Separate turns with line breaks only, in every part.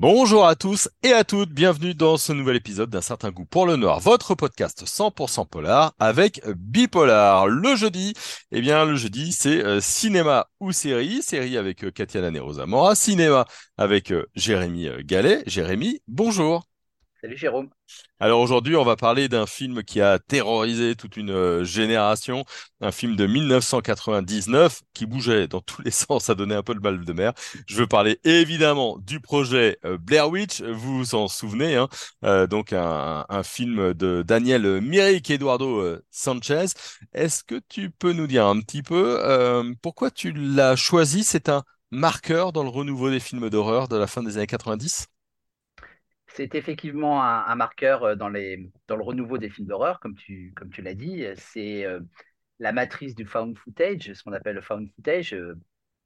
Bonjour à tous et à toutes, bienvenue dans ce nouvel épisode d'un certain goût pour le noir, votre podcast 100% polar avec Bipolar. Le jeudi, eh bien le jeudi c'est euh, cinéma ou série, série avec euh, Katia Mora, cinéma avec euh, Jérémy Gallet. Jérémy, bonjour.
Salut Jérôme.
Alors aujourd'hui, on va parler d'un film qui a terrorisé toute une euh, génération, un film de 1999 qui bougeait dans tous les sens, ça donnait un peu le mal de mer. Je veux parler évidemment du projet euh, Blair Witch, vous vous en souvenez, hein euh, donc un, film de Daniel Myrick et Eduardo Sanchez. Est-ce que tu peux nous dire un petit peu pourquoi tu l'as choisi? C'est un marqueur dans le renouveau des films d'horreur de la fin des années 90
c'est effectivement un, marqueur euh, dans, le renouveau des films d'horreur, comme tu, l'as dit. C'est euh, la matrice du found footage, ce qu'on appelle le found footage, euh,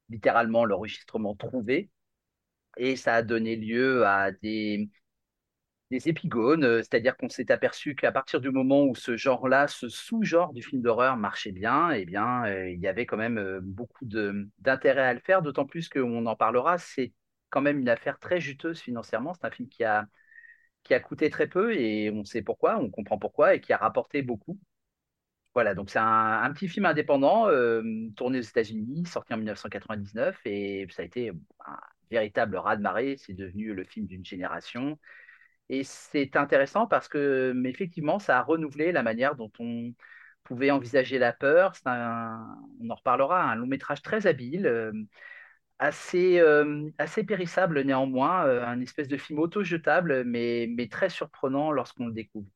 littéralement l'enregistrement trouvé. Et ça a donné lieu à des, des épigones, c'est-à-dire qu'on s'est aperçu qu'à partir du moment où ce genre-là, ce sous-genre du film d'horreur marchait bien, eh bien, il y avait quand même beaucoup d'intérêt à le faire, d'autant plus qu'on en parlera, c'est quand même une affaire très juteuse financièrement. C'est un film qui a, qui a coûté très peu et on sait pourquoi, on comprend pourquoi et qui a rapporté beaucoup. Voilà, donc c'est un, petit film indépendant euh, tourné aux États-Unis, sorti en 1999 et ça a été un véritable raz-de-marée. C'est devenu le film d'une génération. Et c'est intéressant parce que, effectivement, ça a renouvelé la manière dont on pouvait envisager la peur. on en reparlera, un long métrage très habile. Euh, assez, euh, assez périssable néanmoins, euh, un espèce de film auto-jetable, mais, mais très surprenant lorsqu'on le découvre.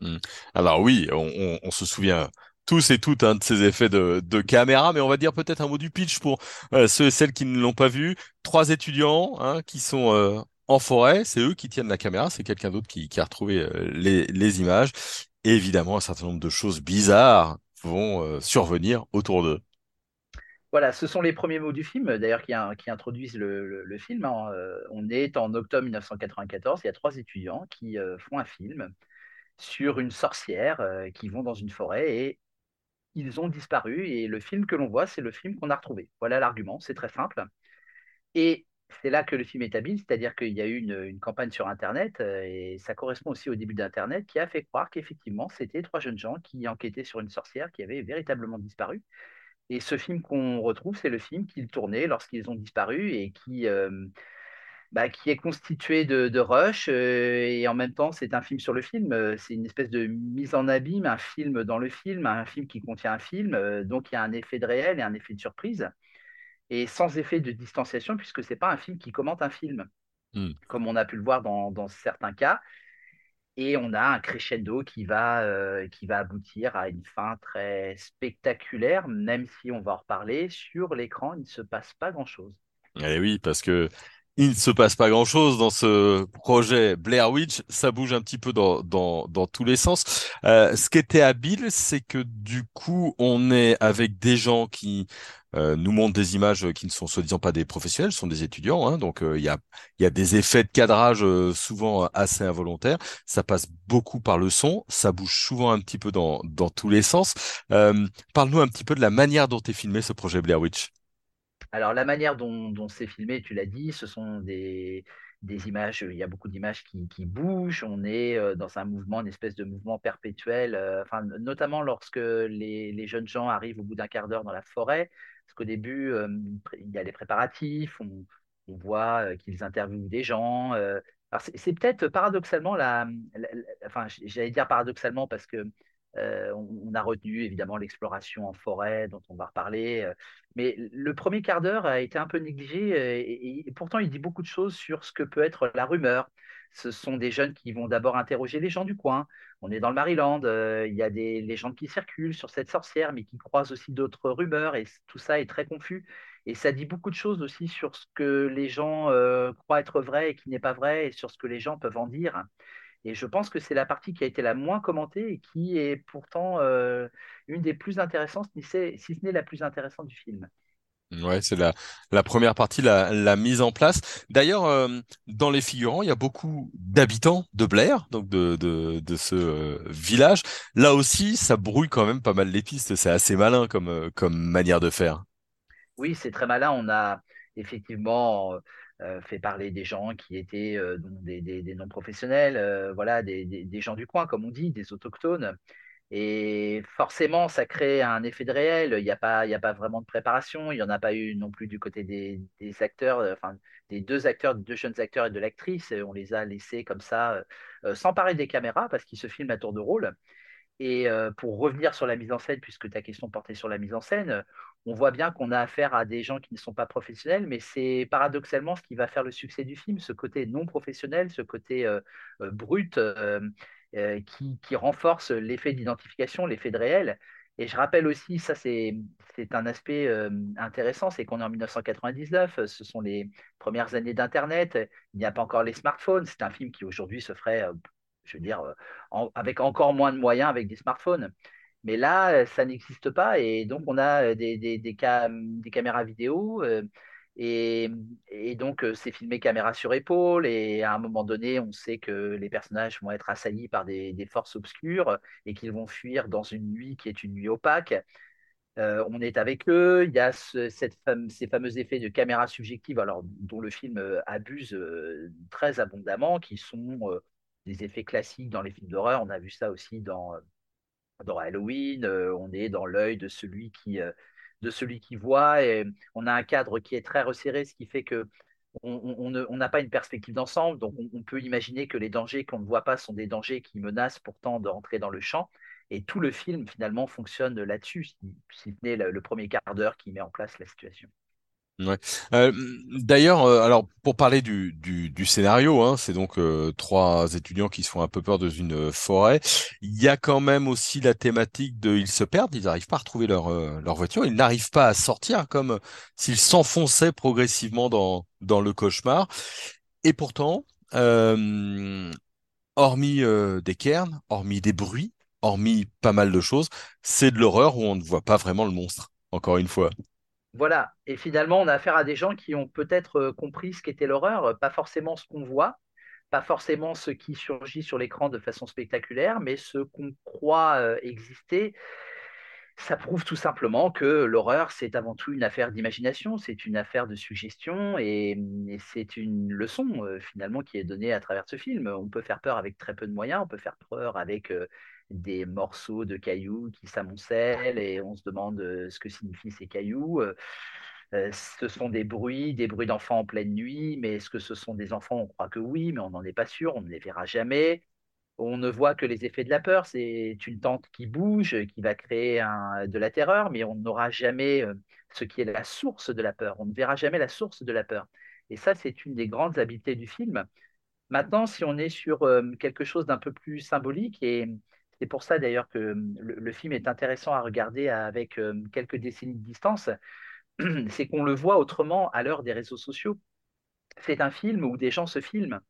Hmm. Alors oui, on, se souvient tous et toutes hein, de ces effets de, caméra, mais on va dire peut-être un mot du pitch pour euh, ceux et celles qui ne l'ont pas vu. Trois étudiants hein, qui sont en forêt, c'est eux qui tiennent la caméra, c'est quelqu'un d'autre qui, qui, a retrouvé les, les, images. Et évidemment, un certain nombre de choses bizarres vont survenir autour d'eux.
Voilà, ce sont les premiers mots du film, d'ailleurs, qui, introduisent le, film. Hein. Euh, on est en octobre 1994, il y a trois étudiants qui euh, font un film sur une sorcière euh, qui vont dans une forêt et ils ont disparu. Et le film que l'on voit, c'est le film qu'on a retrouvé. Voilà l'argument, c'est très simple. Et c'est là que le film est habile, c'est-à-dire qu'il y a eu une, campagne sur Internet, et ça correspond aussi au début d'Internet, qui a fait croire qu'effectivement, c'était trois jeunes gens qui enquêtaient sur une sorcière qui avait véritablement disparu. Et ce film qu'on retrouve, c'est le film qu'ils tournaient lorsqu'ils ont disparu et qui, euh, bah, qui est constitué de, de rush. Euh, et en même temps, c'est un film sur le film. Euh, c'est une espèce de mise en abîme, un film dans le film, un film qui contient un film. donc il y a un effet de réel et un effet de surprise. Et sans effet de distanciation, puisque ce n'est pas un film qui commente un film, hmm. comme on a pu le voir dans, dans certains cas et on a un crescendo qui va, euh, qui va aboutir à une fin très spectaculaire, même si on va en reparler, sur l'écran, il ne se passe pas grand-chose.
Eh oui, parce que il ne se passe pas grand-chose dans ce projet Blair Witch, ça bouge un petit peu dans tous les sens. Euh, ce qui était habile, c'est que du coup, on est avec des gens qui euh, nous montrent des images qui ne sont soi-disant pas des professionnels, sont des étudiants, hein, donc euh, il y, a, y a des effets de cadrage euh, souvent assez involontaires. Ça passe beaucoup par le son, ça bouge souvent un petit peu dans, dans tous les sens. Parle-nous un petit peu de la manière dont est filmé ce projet Blair Witch.
Alors, la manière dont, c'est filmé, tu l'as dit, ce sont des, images, il y a beaucoup d'images qui, bougent, on est euh, dans un mouvement, une espèce de mouvement perpétuel, euh, enfin, notamment lorsque les, jeunes gens arrivent au bout d'un quart d'heure dans la forêt, parce qu'au début, euh, il y a les préparatifs, on, voit qu'ils interviewent des gens. c'est peut-être paradoxalement, la, enfin, j'allais dire paradoxalement parce que euh, on, a retenu évidemment l'exploration en forêt, dont on va reparler. Euh, mais le premier quart d'heure a été un peu négligé euh, et, pourtant il dit beaucoup de choses sur ce que peut être la rumeur. Ce sont des jeunes qui vont d'abord interroger les gens du coin. On est dans le Maryland, il y a des légendes qui circulent sur cette sorcière, mais qui croisent aussi d'autres rumeurs et tout ça est très confus. Et ça dit beaucoup de choses aussi sur ce que les gens croient être vrai et qui n'est pas vrai et sur ce que les gens peuvent en dire. Et je pense que c'est la partie qui a été la moins commentée et qui est pourtant euh, une des plus intéressantes, si ce n'est la plus intéressante du film.
Ouais, c'est la, la première partie, la, la mise en place. D'ailleurs, euh, dans les figurants, il y a beaucoup d'habitants de Blair, donc de, de, de ce euh, village. Là aussi, ça brouille quand même pas mal les pistes. C'est assez malin comme, comme manière de faire.
Oui, c'est très malin. On a effectivement fait parler des gens qui étaient des, des, non-professionnels, voilà, des, gens du coin, comme on dit, des autochtones. Et forcément, ça crée un effet de réel. Il n'y a, pas, il a pas vraiment de préparation. Il n'y en a pas eu non plus du côté des, acteurs, euh, enfin, des deux acteurs, des deux jeunes acteurs et de l'actrice. On les a laissés comme ça, euh, s'emparer des caméras parce qu'ils se filment à tour de rôle. Et euh, pour revenir sur la mise en scène, puisque ta question portait sur la mise en scène, on voit bien qu'on a affaire à des gens qui ne sont pas professionnels, mais c'est paradoxalement ce qui va faire le succès du film, ce côté non professionnel, ce côté brut, euh, qui, renforce l'effet d'identification, l'effet de réel. Et je rappelle aussi, ça c'est un aspect euh, intéressant, c'est qu'on est en 1999, ce sont les premières années d'Internet, il n'y a pas encore les smartphones, c'est un film qui aujourd'hui se ferait, euh, je veux dire, avec encore moins de moyens avec des smartphones. Mais là, ça n'existe pas et donc on a des, des, des caméras vidéo et, donc, euh, c'est filmé caméra sur épaule. Et à un moment donné, on sait que les personnages vont être assaillis par des, forces obscures et qu'ils vont fuir dans une nuit qui est une nuit opaque. Euh, on est avec eux. Il y a cette ces fameux effets de caméra subjective, alors, dont le film euh, abuse très abondamment, qui sont des effets classiques dans les films d'horreur. On a vu ça aussi dans, dans Halloween. on est dans l'œil de celui qui de celui qui voit. Et on a un cadre qui est très resserré, ce qui fait que on n'a pas une perspective d'ensemble. Donc, on, peut imaginer que les dangers qu'on ne voit pas sont des dangers qui menacent pourtant d'entrer dans le champ. Et tout le film, finalement, fonctionne là-dessus, si, ce n'est le premier quart d'heure qui met en place la situation.
Ouais. Euh, d'ailleurs, euh, alors pour parler du, du, scénario, hein, c'est donc euh, trois étudiants qui se font un peu peur dans une forêt. Il y a quand même aussi la thématique de ils se perdent, ils n'arrivent pas à retrouver leur leur voiture, ils n'arrivent pas à sortir, comme s'ils s'enfonçaient progressivement dans dans le cauchemar. Et pourtant, hormis des cairns, hormis des bruits, hormis pas mal de choses, c'est de l'horreur où on ne voit pas vraiment le monstre. Encore une fois.
Voilà. Et finalement, on a affaire à des gens qui ont peut-être euh, compris ce qu'était l'horreur, euh, pas forcément ce qu'on voit, pas forcément ce qui surgit sur l'écran de façon spectaculaire, mais ce qu'on croit euh, exister. Ça prouve tout simplement que l'horreur, c'est avant tout une affaire d'imagination, c'est une affaire de suggestion et, c'est une leçon finalement qui est donnée à travers ce film. On peut faire peur avec très peu de moyens, on peut faire peur avec des morceaux de cailloux qui s'amoncellent et on se demande euh, ce que signifient ces cailloux. Euh, euh, ce sont des bruits, des bruits d'enfants en pleine nuit, mais est-ce que ce sont des enfants? On croit que oui, mais on n'en est pas sûr, on ne les verra jamais. On ne voit que les effets de la peur, c'est une tente qui bouge, qui va créer de la terreur, mais on n'aura jamais ce qui est la source de la peur. On ne verra jamais la source de la peur. Et ça, c'est une des grandes habiletés du film. Maintenant, si on est sur quelque chose d'un peu plus symbolique et c'est pour ça d'ailleurs que hum, le, film est intéressant à regarder avec quelques décennies de distance. C'est qu'on le voit autrement à l'heure des réseaux sociaux. C'est un film où des gens se filment.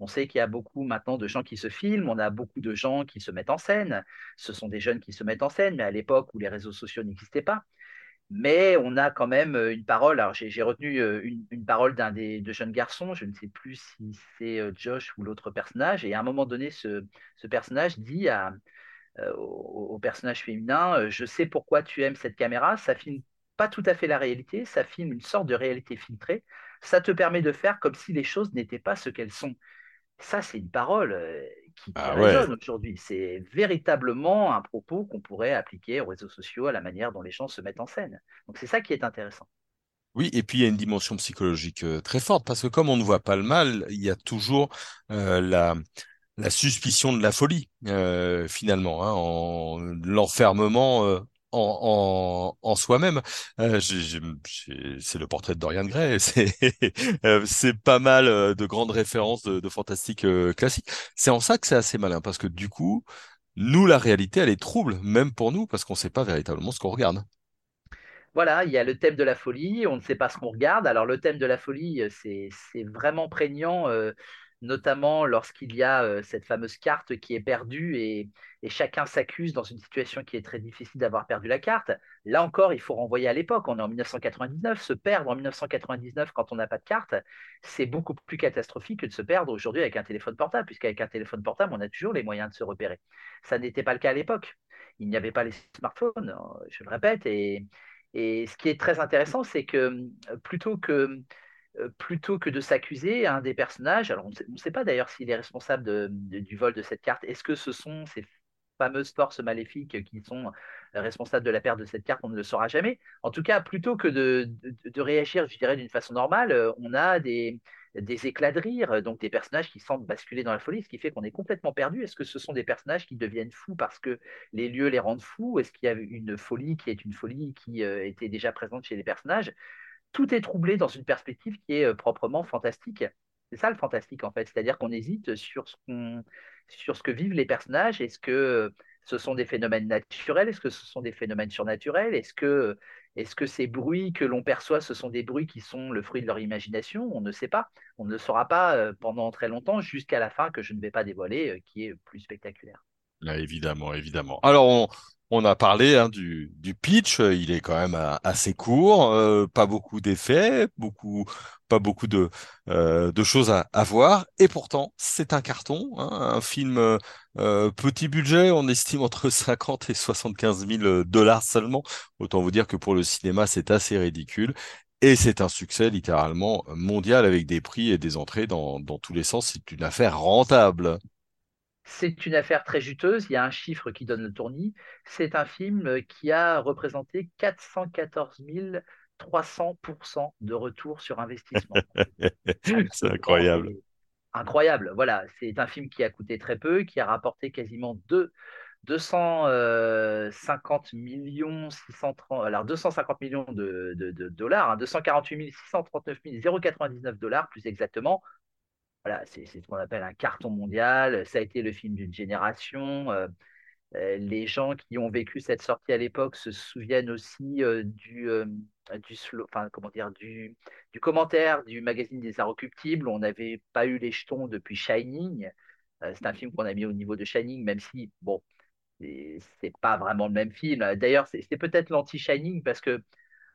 On sait qu'il y a beaucoup maintenant de gens qui se filment, on a beaucoup de gens qui se mettent en scène. Ce sont des jeunes qui se mettent en scène, mais à l'époque où les réseaux sociaux n'existaient pas. Mais on a quand même euh, une parole. Alors j'ai retenu euh, une, parole d'un des deux jeunes garçons. Je ne sais plus si c'est euh, Josh ou l'autre personnage. Et à un moment donné, ce, personnage dit au, personnage féminin Je sais pourquoi tu aimes cette caméra. Ça filme pas tout à fait la réalité. Ça filme une sorte de réalité filtrée. Ça te permet de faire comme si les choses n'étaient pas ce qu'elles sont. Ça, c'est une parole qui, ah résonne aujourd'hui. C'est véritablement un propos qu'on pourrait appliquer aux réseaux sociaux, à la manière dont les gens se mettent en scène. Donc c'est ça qui est intéressant.
Oui, et puis il y a une dimension psychologique euh, très forte, parce que comme on ne voit pas le mal, il y a toujours euh, la, la suspicion de la folie, euh, finalement, hein, en l'enfermement en, soi-même. Euh, c'est le portrait de Dorian Gray. Euh, c'est pas mal euh, de grandes références de, de fantastique classique. C'est en ça que c'est assez malin parce que du coup, nous, la réalité, elle est trouble, même pour nous, parce qu'on ne sait pas véritablement ce qu'on regarde.
Voilà, il y a le thème de la folie, on ne sait pas ce qu'on regarde. Alors le thème de la folie, c'est vraiment prégnant notamment lorsqu'il y a euh, cette fameuse carte qui est perdue et, chacun s'accuse dans une situation qui est très difficile d'avoir perdu la carte. Là encore, il faut renvoyer à l'époque. On est en 1999. Se perdre en 1999 quand on n'a pas de carte, c'est beaucoup plus catastrophique que de se perdre aujourd'hui avec un téléphone portable, puisqu'avec un téléphone portable, on a toujours les moyens de se repérer. Ça n'était pas le cas à l'époque. Il n'y avait pas les smartphones, je le répète. Et, et ce qui est très intéressant, c'est que plutôt que plutôt que de s'accuser un des personnages, alors on ne sait, pas d'ailleurs s'il est responsable du vol de cette carte, est-ce que ce sont ces fameuses forces maléfiques qui sont responsables de la perte de cette carte, on ne le saura jamais. En tout cas, plutôt que de, réagir, je dirais, d'une façon normale, on a des, éclats de rire, donc des personnages qui semblent basculer dans la folie, ce qui fait qu'on est complètement perdu. Est-ce que ce sont des personnages qui deviennent fous parce que les lieux les rendent fous? Est-ce qu'il y a une folie qui est une folie qui euh, était déjà présente chez les personnages? Tout est troublé dans une perspective qui est euh, proprement fantastique. C'est ça le fantastique en fait, c'est-à-dire qu'on hésite sur ce, sur ce que vivent les personnages. Est-ce que ce sont des phénomènes naturels? Est-ce que ce sont des phénomènes surnaturels? Est-ce que ces bruits que l'on perçoit, ce sont des bruits qui sont le fruit de leur imagination? On ne sait pas. On ne le saura pas euh, pendant très longtemps, jusqu'à la fin que je ne vais pas dévoiler, euh, qui est plus spectaculaire.
évidemment, évidemment. Alors, on, on a parlé hein, du, pitch, il est quand même euh, assez court, euh, pas beaucoup d'effets, beaucoup, pas beaucoup de, euh, de choses à, à, voir, et pourtant c'est un carton, hein, un film euh, petit budget, on estime entre 50 et 75 000 dollars seulement. Autant vous dire que pour le cinéma c'est assez ridicule. Et c'est un succès littéralement mondial avec des prix et des entrées dans, dans tous les sens. C'est une affaire rentable.
C'est une affaire très juteuse, il y a un chiffre qui donne le tournis. C'est un film qui a représenté 414 300% de retour sur investissement.
c'est incroyable.
Incroyable, voilà. C'est un film qui a coûté très peu, qui a rapporté quasiment 250 millions 630, alors 250 millions de, dollars, 248 639 099 dollars plus exactement, voilà, c'est ce qu'on appelle un carton mondial. Ça a été le film d'une génération. Euh, euh, les gens qui ont vécu cette sortie à l'époque se souviennent aussi euh, du, comment dire, du, commentaire du magazine des Inrecuptibles. On n'avait pas eu les jetons depuis Shining. c'est un film qu'on a mis au niveau de Shining, même si, bon, c'est pas vraiment le même film. D'ailleurs, c'est peut-être l'anti-Shining parce que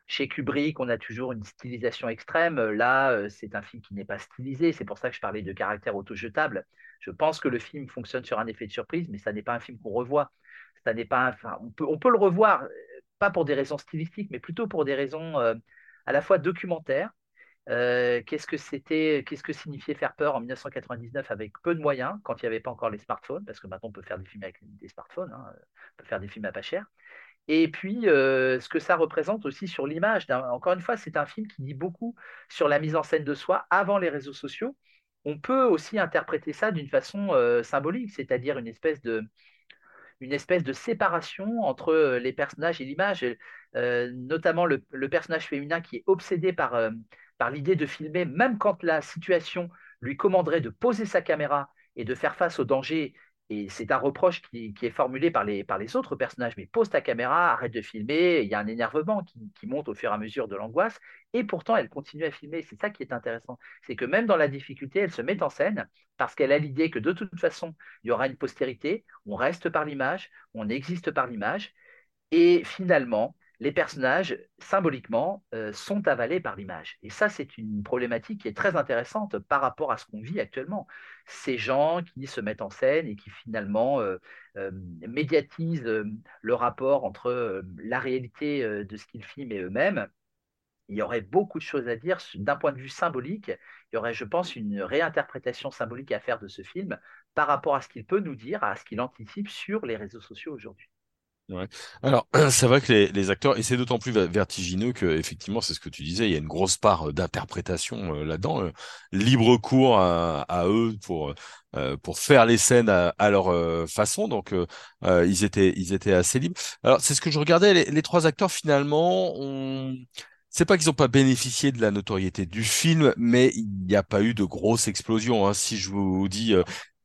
chez Kubrick, on a toujours une stylisation extrême. Là, euh, c'est un film qui n'est pas stylisé. C'est pour ça que je parlais de caractère auto-jetable. Je pense que le film fonctionne sur un effet de surprise, mais ça n'est pas un film qu'on revoit. Ça n'est pas on, peut, on peut le revoir, euh, pas pour des raisons stylistiques, mais plutôt pour des raisons euh, à la fois documentaires. qu'est-ce que c'était, qu'est-ce que signifiait faire peur en 1999 avec peu de moyens, quand il n'y avait pas encore les smartphones, parce que maintenant on peut faire des films avec des smartphones, hein, on peut faire des films à pas cher et puis euh, ce que ça représente aussi sur l'image. Encore une fois, c'est un film qui dit beaucoup sur la mise en scène de soi avant les réseaux sociaux. On peut aussi interpréter ça d'une façon euh, symbolique, c'est-à-dire une espèce de, une espèce de séparation entre euh, les personnages et l'image, notamment le, personnage féminin qui est obsédé par, par l'idée de filmer, même quand la situation lui commanderait de poser sa caméra et de faire face au danger et c'est un reproche qui, est formulé par les, autres personnages. Mais pose ta caméra, arrête de filmer. Il y a un énervement qui, monte au fur et à mesure de l'angoisse. Et pourtant, elle continue à filmer. C'est ça qui est intéressant. C'est que même dans la difficulté, elle se met en scène parce qu'elle a l'idée que de toute façon, il y aura une postérité. On reste par l'image, on existe par l'image. Et finalement, les personnages, symboliquement, euh, sont avalés par l'image. Et ça, c'est une problématique qui est très intéressante par rapport à ce qu'on vit actuellement. Ces gens qui se mettent en scène et qui finalement euh, euh, médiatisent le rapport entre la réalité de ce qu'ils filment et eux-mêmes. Il y aurait beaucoup de choses à dire d'un point de vue symbolique. Il y aurait, je pense, une réinterprétation symbolique à faire de ce film par rapport à ce qu'il peut nous dire, à ce qu'il anticipe sur les réseaux sociaux aujourd'hui.
Alors, c'est vrai que les, les acteurs, et c'est d'autant plus vertigineux que, effectivement, c'est ce que tu disais, il y a une grosse part euh, d'interprétation euh, là-dedans, euh, libre cours à, eux pour pour faire les scènes à, leur façon. Donc, ils étaient ils étaient assez libres. Alors, c'est ce que je regardais. Les, trois acteurs, finalement, on c'est pas qu'ils n'ont pas bénéficié de la notoriété du film, mais il n'y a pas eu de grosse explosion. Hein. Si je vous dis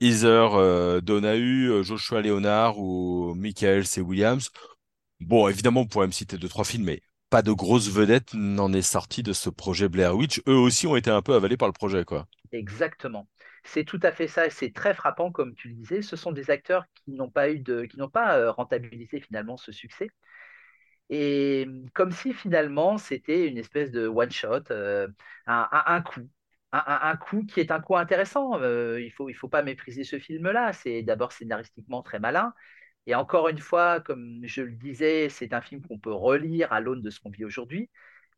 Heather euh, Donahue, euh, Joshua Leonard ou Michael C. Williams. Bon, évidemment, on pourrait me citer deux, trois films, mais pas de grosse vedette n'en est sorti de ce projet Blair Witch. Eux aussi ont été un peu avalés par le projet, quoi.
Exactement. C'est tout à fait ça. C'est très frappant, comme tu le disais. Ce sont des acteurs qui n'ont pas eu de, qui n'ont pas euh, rentabilisé finalement ce succès. Et comme si finalement c'était une espèce de one shot, un, coup un, coup qui est un coup intéressant. Euh, il ne faut, il faut pas mépriser ce film-là. C'est d'abord scénaristiquement très malin. Et encore une fois, comme je le disais, c'est un film qu'on peut relire à l'aune de ce qu'on vit aujourd'hui.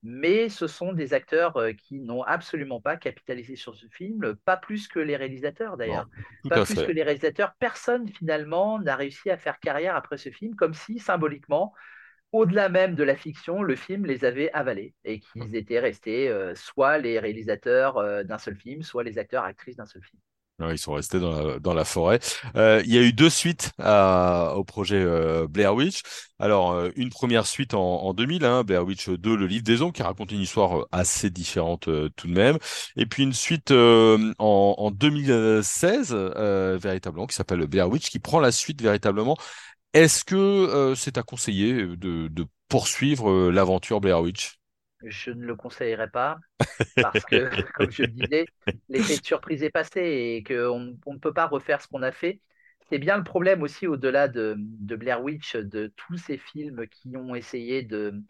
mais ce sont des acteurs qui n'ont absolument pas capitalisé sur ce film, pas plus que les réalisateurs d'ailleurs. Pas plus que les réalisateurs. Personne finalement n'a réussi à faire carrière après ce film, comme si symboliquement, au-delà même de la fiction, le film les avait avalés et qu'ils étaient restés soit les réalisateurs d'un seul film, soit les acteurs, actrices d'un seul film.
Ils sont restés dans la, dans la forêt. Euh, il y a eu deux suites à, au projet euh, Blair Witch. Alors, euh, une première suite en, en 2000, hein, Blair Witch 2, le livre des ombres, qui raconte une histoire assez différente tout de même. Et puis une suite en, en 2016, véritablement, qui s'appelle Blair Witch, qui prend la suite véritablement. Est-ce que c'est à conseiller de, de poursuivre l'aventure Blair Witch?
Je ne le conseillerais pas parce que, comme je le disais, l'effet de surprise est passé et qu'on on ne peut pas refaire ce qu'on a fait. C'est bien le problème aussi, au-delà de, Blair Witch, de tous ces films qui ont essayé de,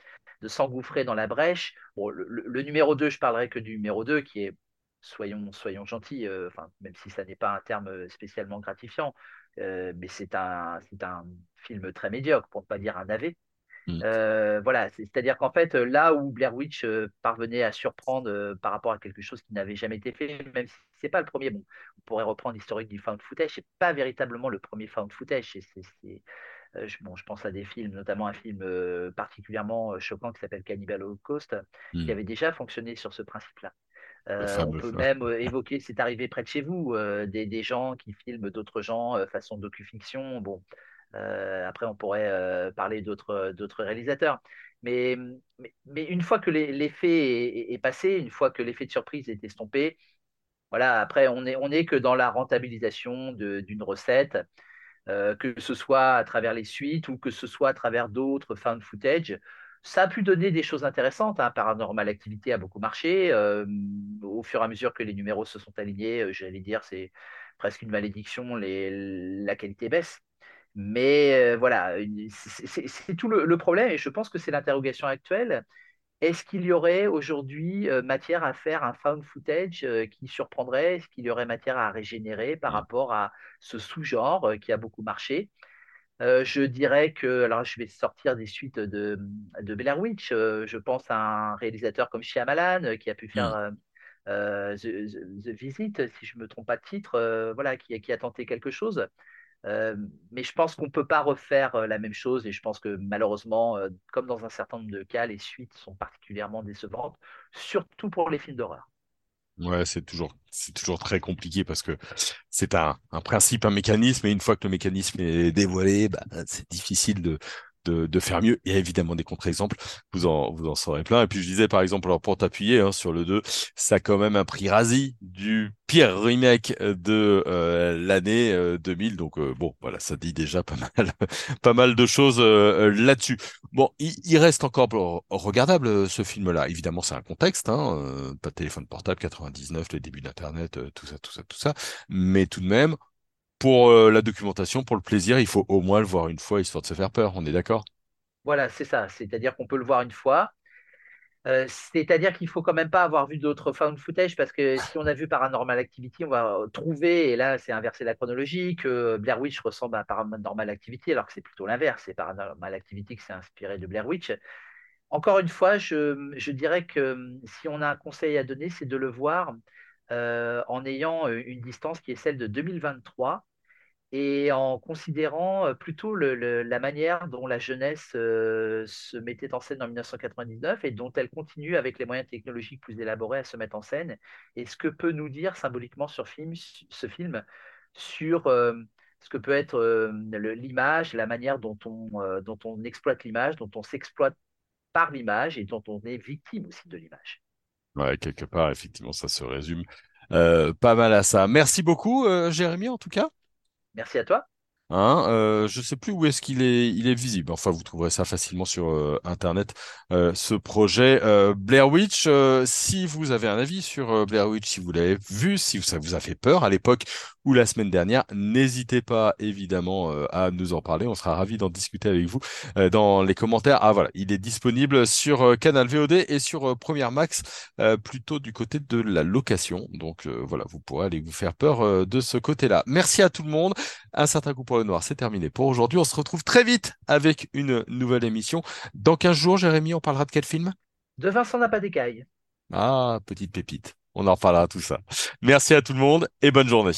s'engouffrer dans la brèche. Bon, le, numéro 2, je parlerai que du numéro 2, qui est, soyons, soyons gentils, euh, même si ça n'est pas un terme spécialement gratifiant, euh, mais c'est un, un film très médiocre, pour ne pas dire un navet. Mm. Euh, voilà, c'est-à-dire qu'en fait, là où Blair Witch euh, parvenait à surprendre par rapport à quelque chose qui n'avait jamais été fait, même si c'est pas le premier, bon, on pourrait reprendre l'historique du found footage, c'est pas véritablement le premier found footage. je, bon, je pense à des films, notamment un film particulièrement choquant qui s'appelle Cannibal Holocaust, qui mm. avait déjà fonctionné sur ce principe-là. On peut même évoquer, c'est arrivé près de chez vous, des, des, gens qui filment d'autres gens façon docu-fiction. Bon, euh, après, on pourrait euh, parler d'autres réalisateurs. Mais, mais, une fois que l'effet est, passé, une fois que l'effet de surprise est estompé, voilà, après, on n'est on est que dans la rentabilisation d'une recette, euh, que ce soit à travers les suites ou que ce soit à travers d'autres found footage. Ça a pu donner des choses intéressantes. Hein. Paranormal Activity a beaucoup marché. au fur et à mesure que les numéros se sont alignés, j'allais dire, c'est presque une malédiction, les, la qualité baisse. Mais euh, voilà, c'est tout le, problème et je pense que c'est l'interrogation actuelle. Est-ce qu'il y aurait aujourd'hui euh, matière à faire un found footage euh, qui surprendrait? Est-ce qu'il y aurait matière à régénérer par rapport à ce sous-genre qui a beaucoup marché? Je dirais que, alors je vais sortir des suites de, de Blair Witch. je pense à un réalisateur comme Shyamalan qui a pu faire mmh. The, Visit, si je ne me trompe pas de titre, voilà, qui, qui, a tenté quelque chose. Euh, mais je pense qu'on ne peut pas refaire euh, la même chose et je pense que malheureusement, euh, comme dans un certain nombre de cas, les suites sont particulièrement décevantes, surtout pour les films d'horreur.
Ouais, c'est toujours, c'est toujours très compliqué parce que c'est un, principe, un mécanisme, et une fois que le mécanisme est dévoilé, bah, c'est difficile de, de, de, faire mieux. Il y a évidemment des contre-exemples, vous en, vous en saurez plein. Et puis je disais par exemple, alors pour t'appuyer hein, sur le 2, ça a quand même un prix rasé du pire remake de euh, l'année 2000. Euh, Donc euh, bon, voilà, ça dit déjà pas mal, pas mal de choses là-dessus. Bon, il, reste encore regardable ce film-là. Évidemment, c'est un contexte, hein, pas de téléphone portable, 99, le début d'Internet, tout ça, tout ça, tout ça. Mais tout de même, pour euh, la documentation, pour le plaisir, il faut au moins le voir une fois, histoire de se faire peur. On est d'accord?
Voilà, c'est ça. C'est-à-dire qu'on peut le voir une fois. Euh, c'est-à-dire qu'il faut quand même pas avoir vu d'autres found footage parce que si on a vu Paranormal Activity, on va trouver, et là c'est inversé la chronologie, que Blair Witch ressemble à Paranormal Activity alors que c'est plutôt l'inverse. C'est Paranormal Activity qui s'est inspiré de Blair Witch. Encore une fois, je, dirais que si on a un conseil à donner, c'est de le voir euh, en ayant une distance qui est celle de 2023 et en considérant euh, plutôt la manière dont la jeunesse euh, se mettait en scène en 1999 et dont elle continue avec les moyens technologiques plus élaborés à se mettre en scène, et ce que peut nous dire symboliquement sur film, ce film sur euh, ce que peut être l'image, la manière dont on, dont on exploite l'image, dont on s'exploite par l'image et dont on est victime aussi de l'image.
Ouais, quelque part, effectivement, ça se résume pas mal à ça. Merci beaucoup, Jérémy, en tout cas.
Merci à toi.
Hein, euh, je sais plus où est-ce qu'il est, il est visible. Enfin, vous trouverez ça facilement sur euh, Internet. Euh, ce projet Blair Witch. si vous avez un avis sur Blair Witch, si vous l'avez vu, si ça vous a fait peur à l'époque ou la semaine dernière, n'hésitez pas évidemment à nous en parler. On sera ravis d'en discuter avec vous dans les commentaires. Ah voilà, il est disponible sur Canal VOD et sur Première Max, plutôt du côté de la location. Donc voilà, vous pourrez aller vous faire peur de ce côté-là. Merci à tout le monde. Un certain coup pour noir, c'est terminé pour aujourd'hui. On se retrouve très vite avec une nouvelle émission. Dans 15 jours, Jérémy, on parlera de quel film?
De Vincent Napadécaille.
Ah, petite pépite. On en reparlera tout ça. Merci à tout le monde et bonne journée.